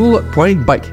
fuel.bike.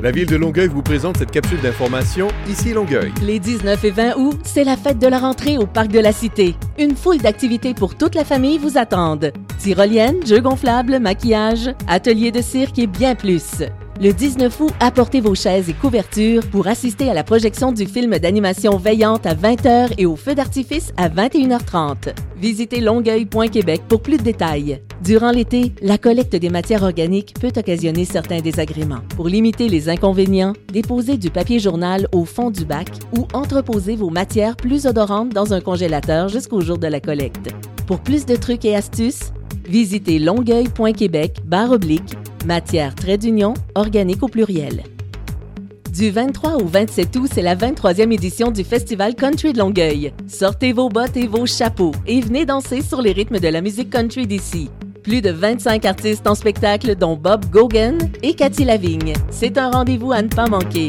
La ville de Longueuil vous présente cette capsule d'information ici Longueuil. Les 19 et 20 août, c'est la fête de la rentrée au Parc de la Cité. Une foule d'activités pour toute la famille vous attendent. Tyroliennes, jeux gonflables, maquillage, ateliers de cirque et bien plus. Le 19 août, apportez vos chaises et couvertures pour assister à la projection du film d'animation Veillante à 20h et au feu d'artifice à 21h30. Visitez longueuil.québec pour plus de détails. Durant l'été, la collecte des matières organiques peut occasionner certains désagréments. Pour limiter les inconvénients, déposez du papier journal au fond du bac ou entreposez vos matières plus odorantes dans un congélateur jusqu'au jour de la collecte. Pour plus de trucs et astuces, visitez longueuil.québec oblique matière trait d'union organique au pluriel. Du 23 au 27 août, c'est la 23e édition du Festival Country de Longueuil. Sortez vos bottes et vos chapeaux et venez danser sur les rythmes de la musique country d'ici. Plus de 25 artistes en spectacle dont Bob Gogan et Cathy Lavigne. C'est un rendez-vous à ne pas manquer.